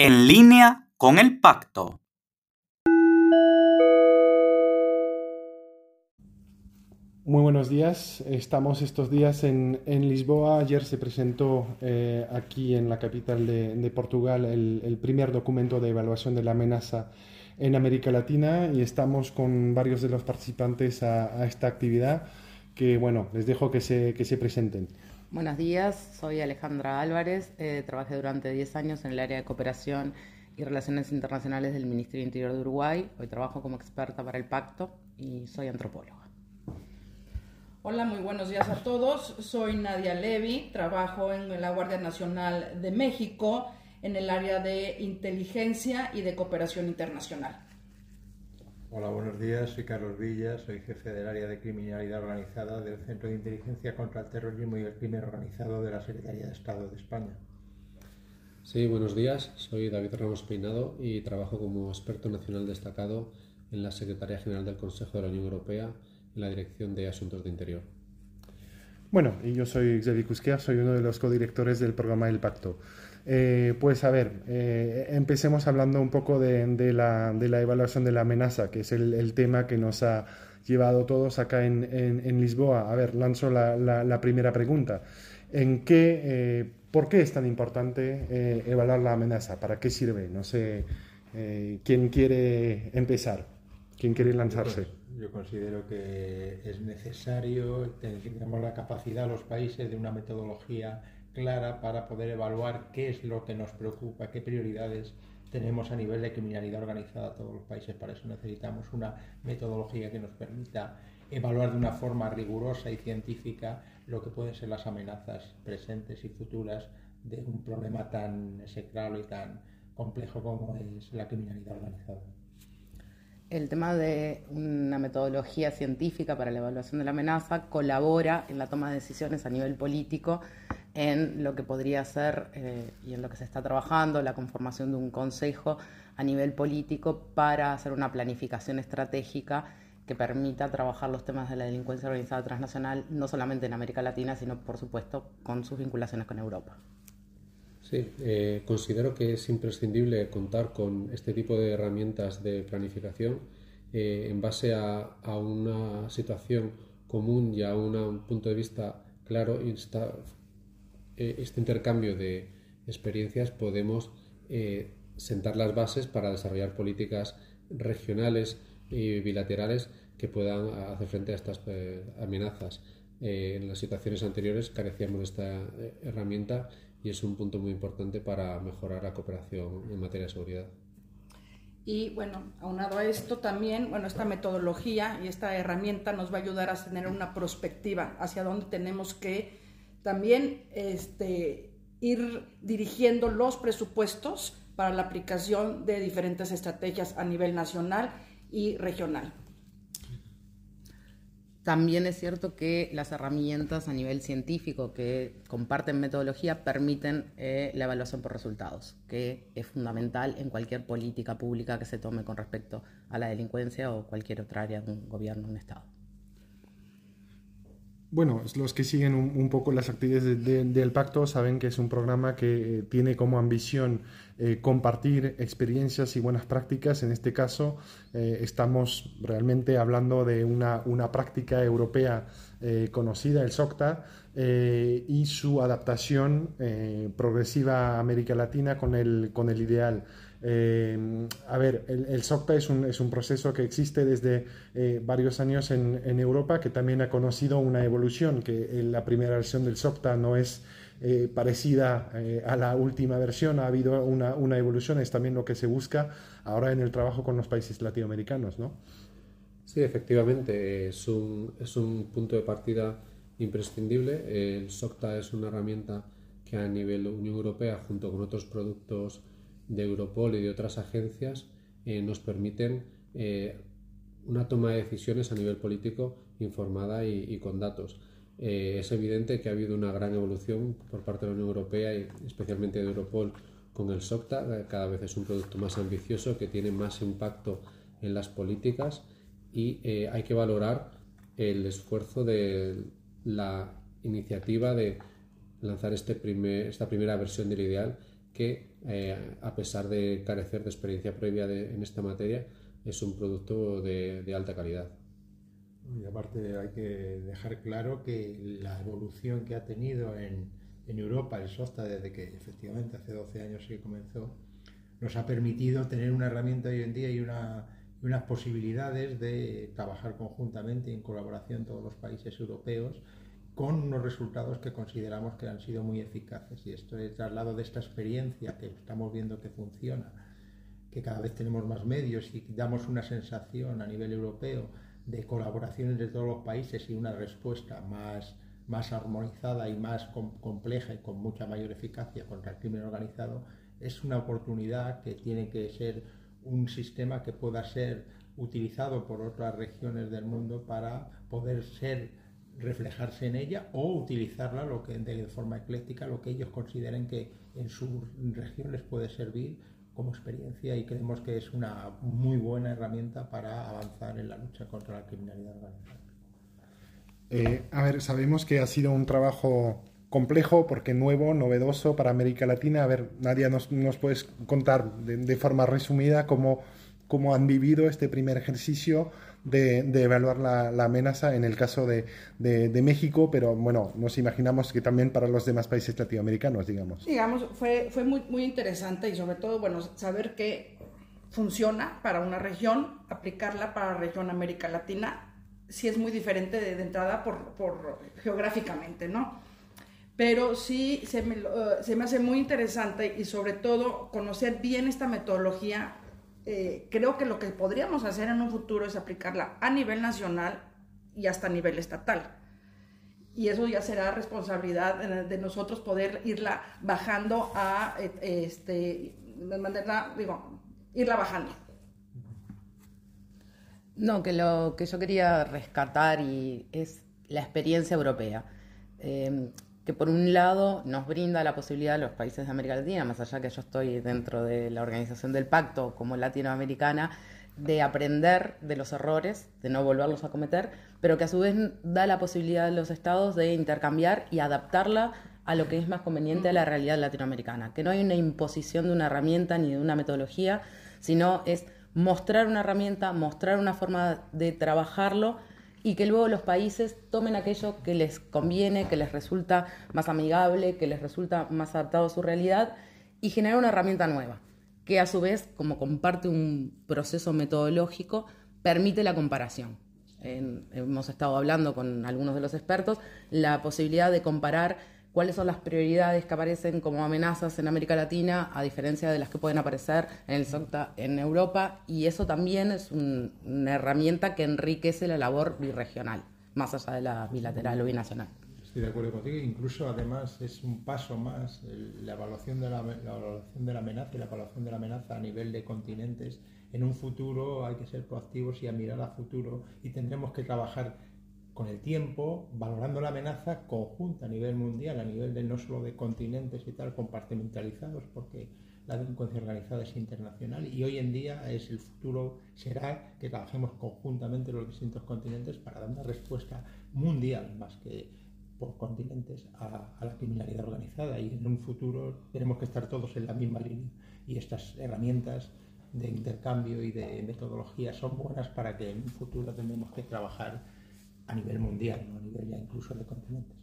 en línea con el pacto. Muy buenos días. Estamos estos días en, Lisboa. Ayer se presentó eh, aquí en la capital de, Portugal el, primer documento de evaluación de la amenaza en América Latina y estamos con varios de los participantes a, esta actividad que, bueno, les dejo que se, que se presenten. Buenos días, soy Alejandra Álvarez. Eh, trabajé durante 10 años en el área de cooperación y relaciones internacionales del Ministerio Interior de Uruguay. Hoy trabajo como experta para el pacto y soy antropóloga. Hola, muy buenos días a todos. Soy Nadia Levy, trabajo en la Guardia Nacional de México en el área de inteligencia y de cooperación internacional. Hola, buenos días. Soy Carlos Villa, soy jefe del área de criminalidad organizada del Centro de Inteligencia contra el Terrorismo y el Crimen Organizado de la Secretaría de Estado de España. Sí, buenos días. Soy David Ramos Peinado y trabajo como experto nacional destacado en la Secretaría General del Consejo de la Unión Europea en la Dirección de Asuntos de Interior. Bueno, y yo soy Xavier Cusquia, soy uno de los codirectores del programa El Pacto. Eh, pues a ver, eh, empecemos hablando un poco de, la, evaluación de la amenaza, que es el, tema que nos ha llevado todos acá en, Lisboa. A ver, lanzo la, primera pregunta. ¿En qué, eh, ¿Por qué es tan importante evaluar la amenaza? ¿Para qué sirve? No sé, ¿quién quiere empezar? ¿Quién quiere lanzarse? Yo considero que es necesario, tenemos la capacidad los países de una metodología clara para poder evaluar qué es lo que nos preocupa, qué prioridades tenemos a nivel de criminalidad organizada todos los países. Para eso necesitamos una metodología que nos permita evaluar de una forma rigurosa y científica lo que pueden ser las amenazas presentes y futuras de un problema tan secreto y tan complejo como es la criminalidad organizada el tema de una metodología científica para la evaluación de la amenaza colabora en la toma de decisiones a nivel político en lo que podría ser eh, y en lo que se está trabajando, la conformación de un consejo a nivel político para hacer una planificación estratégica que permita trabajar los temas de la delincuencia organizada transnacional, no solamente en América Latina, sino por supuesto con sus vinculaciones con Europa. Sí, eh, considero que es imprescindible contar con este tipo de herramientas de planificación eh, en base a, una situación común y a un punto de vista claro. Eh, este intercambio de experiencias podemos sentar las bases para desarrollar políticas regionales y bilaterales que puedan hacer frente a estas amenazas. en las situaciones anteriores carecíamos de esta herramienta y es un punto muy importante para mejorar la cooperación en materia de seguridad. Y bueno, aunado a esto también, bueno, esta metodología y esta herramienta nos va a ayudar a tener una perspectiva hacia dónde tenemos que también este, ir dirigiendo los presupuestos para la aplicación de diferentes estrategias a nivel nacional y regional. También es cierto que las herramientas a nivel científico que comparten metodología permiten eh, la evaluación por resultados, que es fundamental en cualquier política pública que se tome con respecto a la delincuencia o cualquier otra área de un gobierno un Estado. Bueno, los que siguen un, poco las actividades del pacto saben que es un programa que eh, tiene como ambición eh, compartir experiencias y buenas prácticas. En este caso, eh, estamos realmente hablando de una, una práctica europea conocida, el SOCTA, y su adaptación progresiva a América Latina con el, con el ideal. Eh, a ver, el, SOCTA es un, es un, proceso que existe desde eh, varios años en, en, Europa, que también ha conocido una evolución, que la primera versión del SOCTA no es eh, parecida a la última versión, ha habido una, una, evolución, es también lo que se busca ahora en el trabajo con los países latinoamericanos, ¿no? Sí, efectivamente, es un, es un punto de partida imprescindible. El SOCTA es una herramienta que a nivel Unión Europea, junto con otros productos de Europol y de otras agencias eh, nos permiten eh, una toma de decisiones a nivel político informada y, con datos. Eh, es evidente que ha habido una gran evolución por parte de la Unión Europea y especialmente de Europol con el SOCTA. Cada vez es un producto más ambicioso que tiene más impacto en las políticas y hay que valorar el esfuerzo de la iniciativa de lanzar este esta primera versión del ideal que, eh, a pesar de carecer de experiencia previa en esta materia, es un producto de, alta calidad. Y aparte hay que dejar claro que la evolución que ha tenido en, Europa el SOFTA desde que efectivamente hace 12 años que comenzó, nos ha permitido tener una herramienta hoy en día y unas posibilidades de trabajar conjuntamente en colaboración todos los países europeos con unos resultados que consideramos que han sido muy eficaces. Y esto es traslado de esta experiencia que estamos viendo que funciona, que cada vez tenemos más medios y damos una sensación a nivel europeo de colaboración entre todos los países y una respuesta más, más armonizada y más compleja y con mucha mayor eficacia contra el crimen organizado, es una oportunidad que tiene que ser un sistema que pueda ser utilizado por otras regiones del mundo para poder ser reflejarse en ella o utilizarla lo que, de forma ecléctica, lo que ellos consideren que en su región les puede servir como experiencia y creemos que es una muy buena herramienta para avanzar en la lucha contra la criminalidad organizada. Eh, a ver, sabemos que ha sido un trabajo complejo porque nuevo, novedoso para América Latina. A ver, Nadia, ¿nos, nos puedes contar de, de forma resumida cómo, cómo han vivido este primer ejercicio? de, evaluar la, amenaza en el caso de, México, pero bueno, nos imaginamos que también para los demás países latinoamericanos, digamos. Digamos, fue, fue muy, muy interesante y sobre todo, bueno, saber que funciona para una región, aplicarla para la región América Latina, sí es muy diferente de, entrada por, por, geográficamente, ¿no? Pero sí se me, se me hace muy interesante y sobre todo conocer bien esta metodología eh, creo que lo que podríamos hacer en un futuro es aplicarla a nivel nacional y hasta a nivel estatal. Y eso ya será responsabilidad de nosotros poder irla bajando a, este, mantenerla, digo, irla bajando. No, que lo que yo quería rescatar y es la experiencia europea. Eh, que por un lado nos brinda la posibilidad a los países de América Latina, más allá que yo estoy dentro de la organización del pacto como latinoamericana, de aprender de los errores, de no volverlos a cometer, pero que a su vez da la posibilidad a los estados de intercambiar y adaptarla a lo que es más conveniente a la realidad latinoamericana, que no hay una imposición de una herramienta ni de una metodología, sino es mostrar una herramienta, mostrar una forma de trabajarlo y que luego los países tomen aquello que les conviene, que les resulta más amigable, que les resulta más adaptado a su realidad y generar una herramienta nueva, que a su vez, como comparte un proceso metodológico, permite la comparación. hemos estado hablando con algunos de los expertos, la posibilidad de comparar cuáles son las prioridades que aparecen como amenazas en América Latina, a diferencia de las que pueden aparecer en el SOCTA en Europa, y eso también es una herramienta que enriquece la labor birregional, más allá de la bilateral o binacional. Estoy de acuerdo contigo, incluso además es un paso más la evaluación de la, la evaluación de la amenaza y la evaluación de la amenaza a nivel de continentes. En un futuro hay que ser proactivos y a mirar a futuro y tendremos que trabajar con el tiempo, valorando la amenaza conjunta a nivel mundial, a nivel de no solo de continentes y tal, compartimentalizados, porque la delincuencia organizada es internacional y hoy en día es el futuro será que trabajemos conjuntamente los distintos continentes para dar una respuesta mundial más que por continentes a, a, la criminalidad organizada. Y en un futuro tenemos que estar todos en la misma línea. Y estas herramientas de intercambio y de metodología son buenas para que en un futuro tengamos que trabajar a nivel mundial, a nivel ya incluso de continentes.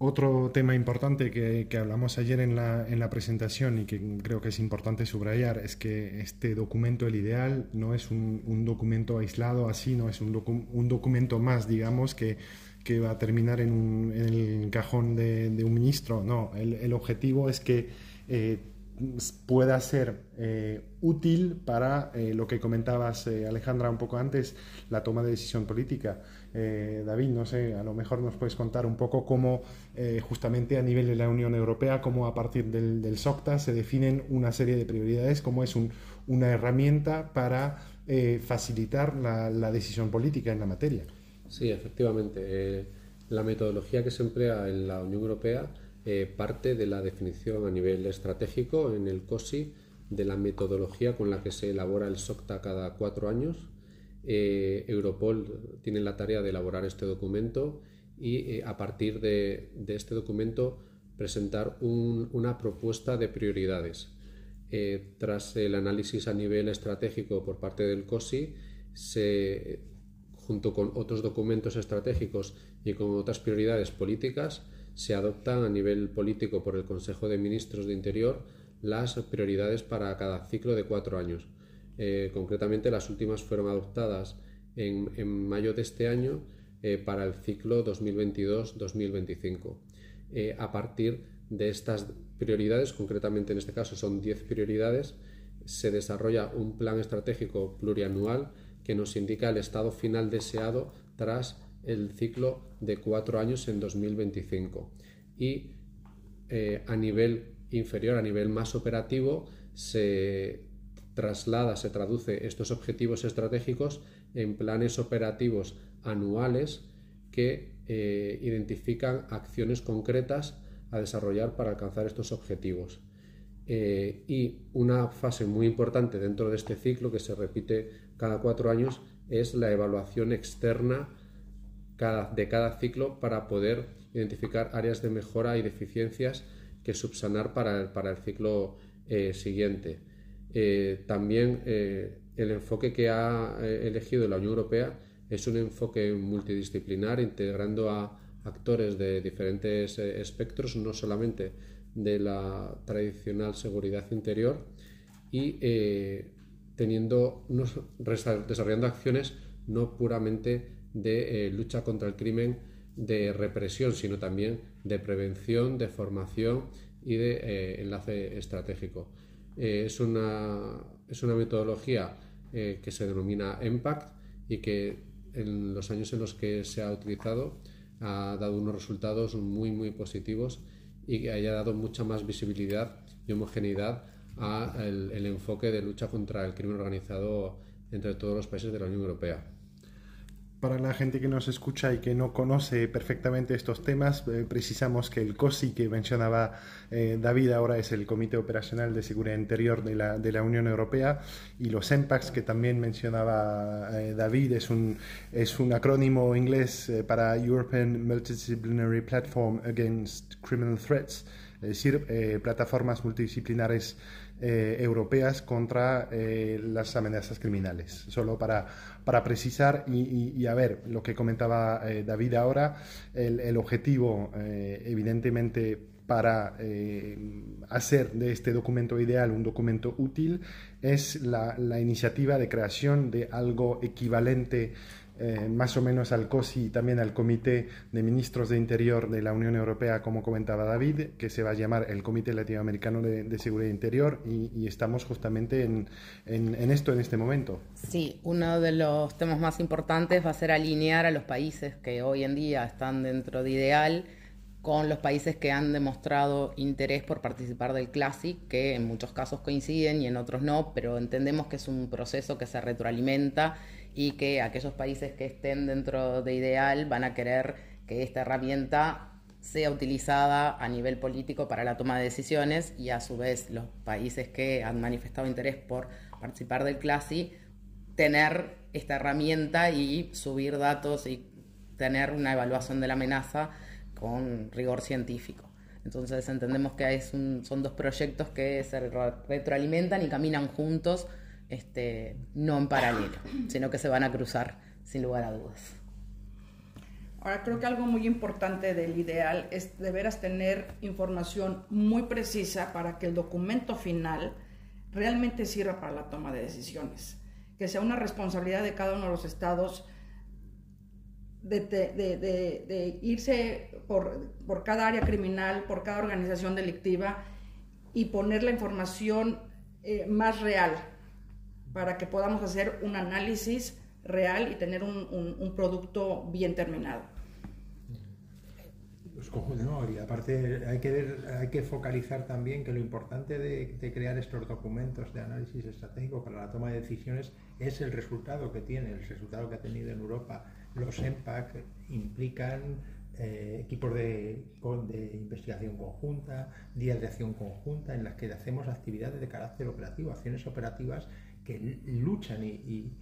Otro tema importante que, hablamos ayer en la, en la, presentación y que creo que es importante subrayar es que este documento, el ideal, no es un, documento aislado así, no es un, un documento más, digamos, que, que, va a terminar en, un, en el cajón de, un ministro. No, el, el objetivo es que eh, pueda ser eh, útil para eh, lo que comentabas, eh, Alejandra, un poco antes, la toma de decisión política. David, no sé, a lo mejor nos puedes contar un poco cómo, justamente a nivel de la Unión Europea, cómo a partir del, SOCTA se definen una serie de prioridades, cómo es una herramienta para facilitar la, decisión política en la materia. Sí, efectivamente. la metodología que se emplea en la Unión Europea eh, parte de la definición a nivel estratégico en el COSI de la metodología con la que se elabora el SOCTA cada cuatro años. Eh, Europol tiene la tarea de elaborar este documento y eh, a partir de, este documento presentar una propuesta de prioridades. Tras el análisis a nivel estratégico por parte del COSI, junto con otros documentos estratégicos y con otras prioridades políticas, se adoptan a nivel político por el Consejo de Ministros de Interior las prioridades para cada ciclo de cuatro años. Eh, concretamente, las últimas fueron adoptadas en, mayo de este año eh, para el ciclo 2022-2025. Eh, a partir de estas prioridades, concretamente en este caso son 10 prioridades, se desarrolla un plan estratégico plurianual que nos indica el estado final deseado tras el ciclo de cuatro años en 2025. Y a nivel inferior, a nivel más operativo, se traslada, se traduce estos objetivos estratégicos en planes operativos anuales que eh, identifican acciones concretas a desarrollar para alcanzar estos objetivos. Eh, y una fase muy importante dentro de este ciclo que se repite cada cuatro años es la evaluación externa de cada ciclo para poder identificar áreas de mejora y deficiencias que subsanar para el, para el ciclo eh, siguiente. Eh, también eh, el enfoque que ha elegido la Unión Europea es un enfoque multidisciplinar, integrando a actores de diferentes espectros, no solamente de la tradicional seguridad interior, y teniendo, desarrollando acciones no puramente de lucha contra el crimen de represión, sino también de prevención, de formación y de enlace estratégico. Eh, es, una, es, una, metodología eh, que se denomina EMPACT y que en los años en los que se ha utilizado ha dado unos resultados muy muy positivos y que haya dado mucha más visibilidad y homogeneidad al el enfoque de lucha contra el crimen organizado entre todos los países de la Unión Europea para la gente que nos escucha y que no conoce perfectamente estos temas, eh, precisamos que el COSI que mencionaba eh, David ahora es el Comité Operacional de Seguridad Interior de la, de la Unión Europea y los EMPACs que también mencionaba eh, David es un, es un acrónimo inglés para European Multidisciplinary Platform Against Criminal Threats, es decir, plataformas multidisciplinares eh, europeas contra eh, las amenazas criminales. Solo para, para precisar y, a ver lo que comentaba eh, David ahora, el, objetivo evidentemente para hacer de este documento ideal un documento útil es la, la iniciativa de creación de algo equivalente eh, más o menos al COSI y también al Comité de Ministros de Interior de la Unión Europea, como comentaba David, que se va a llamar el Comité Latinoamericano de, Seguridad Interior y, estamos justamente en, en, esto en este momento. Sí, uno de los temas más importantes va a ser alinear a los países que hoy en día están dentro de Ideal con los países que han demostrado interés por participar del Classic, que en muchos casos coinciden y en otros no, pero entendemos que es un proceso que se retroalimenta y que aquellos países que estén dentro de Ideal van a querer que esta herramienta sea utilizada a nivel político para la toma de decisiones y a su vez los países que han manifestado interés por participar del CLASI tener esta herramienta y subir datos y tener una evaluación de la amenaza con rigor científico. Entonces entendemos que son dos proyectos que se retroalimentan y caminan juntos este, no en paralelo, sino que se van a cruzar sin lugar a dudas. Ahora creo que algo muy importante del ideal es de veras tener información muy precisa para que el documento final realmente sirva para la toma de decisiones, que sea una responsabilidad de cada uno de los estados de, irse por, por, cada área criminal, por cada organización delictiva y poner la información eh, más real, para que podamos hacer un análisis real y tener un, producto bien terminado. No, y aparte hay que, hay que focalizar también que lo importante de, crear estos documentos de análisis estratégico para la toma de decisiones es el resultado que tiene, el resultado que ha tenido en Europa. Los EMPAC implican eh, equipos de, de, investigación conjunta, días de acción conjunta en las que hacemos actividades de carácter operativo, acciones operativas que luchan y,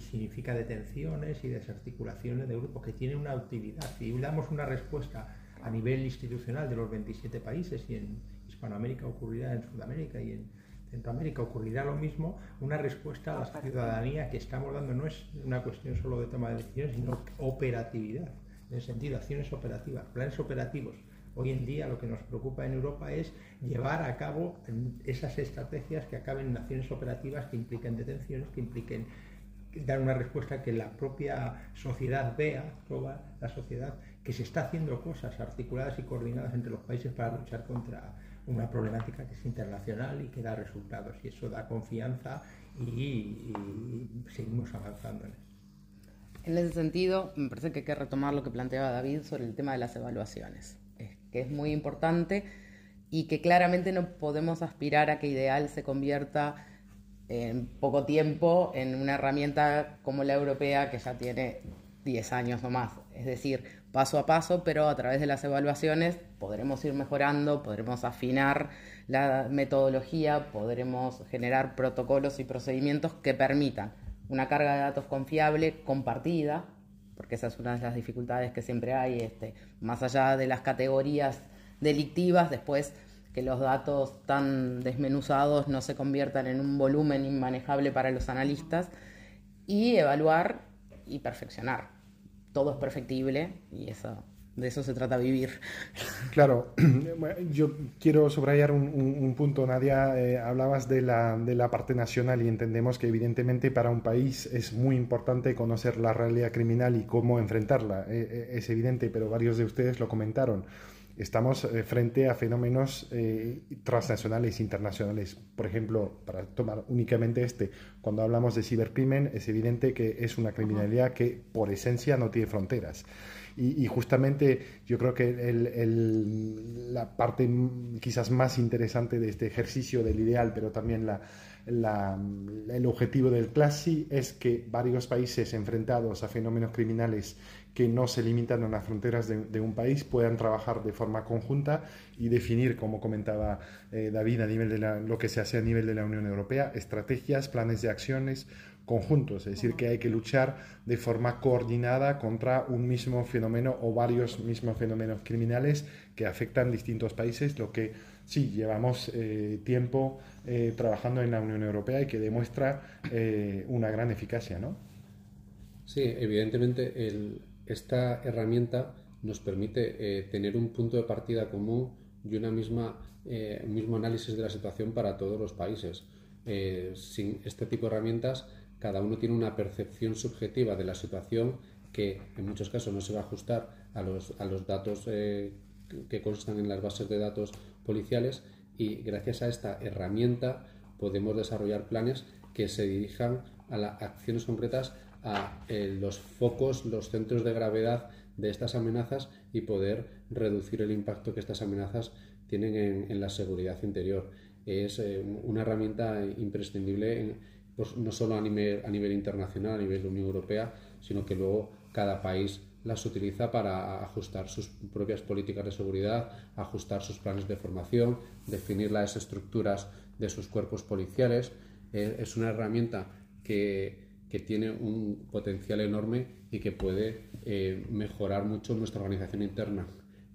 significa detenciones y desarticulaciones de grupos que tienen una utilidad. Y damos una respuesta a nivel institucional de los 27 países y en Hispanoamérica ocurrirá, en Sudamérica y en Centroamérica ocurrirá lo mismo, una respuesta a la ciudadanía que estamos dando no es una cuestión solo de toma de decisiones, sino operatividad, en el sentido, acciones operativas, planes operativos. Hoy en día lo que nos preocupa en Europa es llevar a cabo esas estrategias que acaben en acciones operativas que impliquen detenciones, que impliquen dar una respuesta que la propia sociedad vea, toda la sociedad, que se está haciendo cosas articuladas y coordinadas entre los países para luchar contra una problemática que es internacional y que da resultados. Y eso da confianza y, seguimos avanzando en eso. En ese sentido, me parece que hay que retomar lo que planteaba David sobre el tema de las evaluaciones, que es muy importante y que claramente no podemos aspirar a que Ideal se convierta en poco tiempo en una herramienta como la europea que ya tiene 10 años o más. Es decir, paso a paso, pero a través de las evaluaciones podremos ir mejorando, podremos afinar la metodología, podremos generar protocolos y procedimientos que permitan una carga de datos confiable, compartida, porque esa es una de las dificultades que siempre hay, este, más allá de las categorías delictivas, después que los datos tan desmenuzados no se conviertan en un volumen inmanejable para los analistas y evaluar y perfeccionar. Todo es perfectible y eso, de eso se trata vivir. Claro, yo quiero subrayar un, punto, Nadia, eh, hablabas de la, de la parte nacional y entendemos que evidentemente para un país es muy importante conocer la realidad criminal y cómo enfrentarla, eh, eh, es evidente, pero varios de ustedes lo comentaron estamos eh, frente a fenómenos eh, transnacionales, internacionales. Por ejemplo, para tomar únicamente este, cuando hablamos de cibercrimen, es evidente que es una criminalidad que por esencia no tiene fronteras. Y, justamente yo creo que la parte quizás más interesante de este ejercicio del ideal, pero también la, el objetivo del CLASI es que varios países enfrentados a fenómenos criminales que no se limitan a las fronteras de, un país puedan trabajar de forma conjunta y definir, como comentaba eh, David, a nivel de lo que se hace a nivel de la Unión Europea, estrategias, planes de acciones conjuntos, es decir, que hay que luchar de forma coordinada contra un mismo fenómeno o varios mismos fenómenos criminales que afectan distintos países, lo que sí llevamos eh, tiempo eh, trabajando en la Unión Europea y que demuestra una gran eficacia, ¿no? Sí, evidentemente el, esta herramienta nos permite eh, tener un punto de partida común y una misma, eh, un mismo análisis de la situación para todos los países. Eh, sin este tipo de herramientas, cada uno tiene una percepción subjetiva de la situación que en muchos casos no se va a ajustar a los, a los datos que constan en las bases de datos policiales y gracias a esta herramienta podemos desarrollar planes que se dirijan a las acciones concretas a eh, los focos, los centros de gravedad de estas amenazas y poder reducir el impacto que estas amenazas tienen en, la seguridad interior. Es eh, una herramienta imprescindible pues, no solo a nivel, a nivel internacional, a nivel de Unión Europea, sino que luego cada país las utiliza para ajustar sus propias políticas de seguridad, ajustar sus planes de formación, definir las estructuras de sus cuerpos policiales. Eh, es una herramienta que que tiene un potencial enorme y que puede eh, mejorar mucho nuestra organización interna,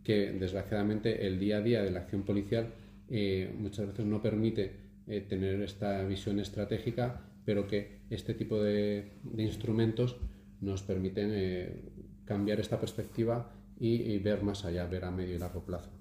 que desgraciadamente el día a día de la acción policial eh, muchas veces no permite eh, tener esta visión estratégica, pero que este tipo de, instrumentos nos permiten cambiar esta perspectiva y, ver más allá, ver a medio y largo plazo.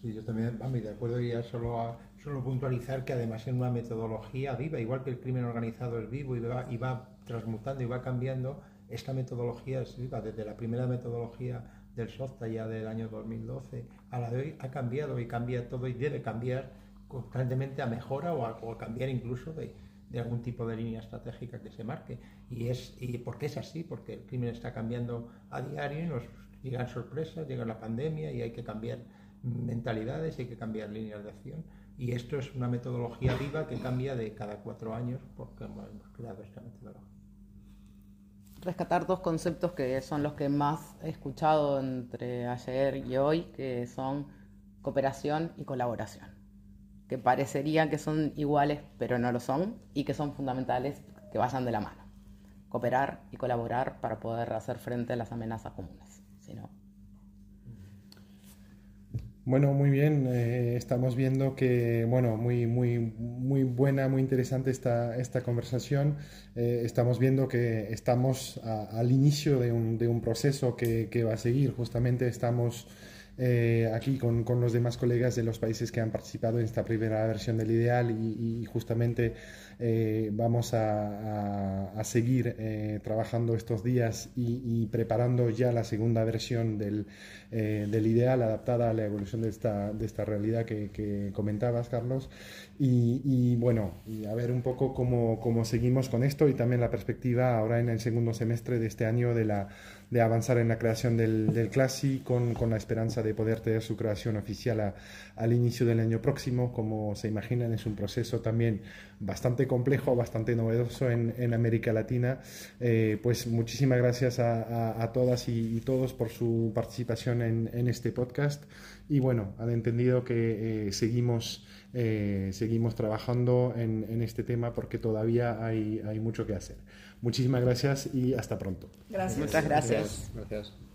Sí, yo también, de acuerdo, ya solo Solo puntualizar que además en una metodología viva, igual que el crimen organizado es vivo y va, y va transmutando y va cambiando, esta metodología es viva. Desde la primera metodología del SOFTA ya del año 2012 a la de hoy ha cambiado y cambia todo y debe cambiar constantemente a mejora o a, cambiar incluso de, algún tipo de línea estratégica que se marque. Y es y porque es así, porque el crimen está cambiando a diario y nos llegan sorpresas, llega la pandemia y hay que cambiar mentalidades, hay que cambiar líneas de acción. Y esto es una metodología viva que cambia de cada cuatro años porque hemos creado esta metodología. Rescatar dos conceptos que son los que más he escuchado entre ayer y hoy, que son cooperación y colaboración, que parecerían que son iguales, pero no lo son, y que son fundamentales que vayan de la mano. Cooperar y colaborar para poder hacer frente a las amenazas comunes. sino bueno, muy bien. Eh, estamos viendo que, bueno, muy, muy, muy buena, muy interesante esta, esta conversación. Eh, estamos viendo que estamos al inicio de un, de un proceso que, que, va a seguir. Justamente estamos eh, aquí con, con, los demás colegas de los países que han participado en esta primera versión del ideal y, y justamente eh, vamos a, a, seguir eh, trabajando estos días y, y, preparando ya la segunda versión del, eh, del, ideal adaptada a la evolución de esta, de esta realidad que, que comentabas, Carlos. Y, y, bueno, y a ver un poco cómo, cómo seguimos con esto y también la perspectiva ahora en el segundo semestre de este año de la de avanzar en la creación del, del CLASI con, con, la esperanza de poder tener su creación oficial a, al inicio del año próximo. Como se imaginan, es un proceso también bastante complejo, bastante novedoso en, en América Latina. Eh, pues muchísimas gracias a, a, a todas y, y, todos por su participación en, en, este podcast. Y bueno, han entendido que eh, seguimos, eh, seguimos trabajando en, en, este tema porque todavía hay, hay mucho que hacer. Muchísimas gracias y hasta pronto. Gracias. Muchas gracias. gracias. gracias.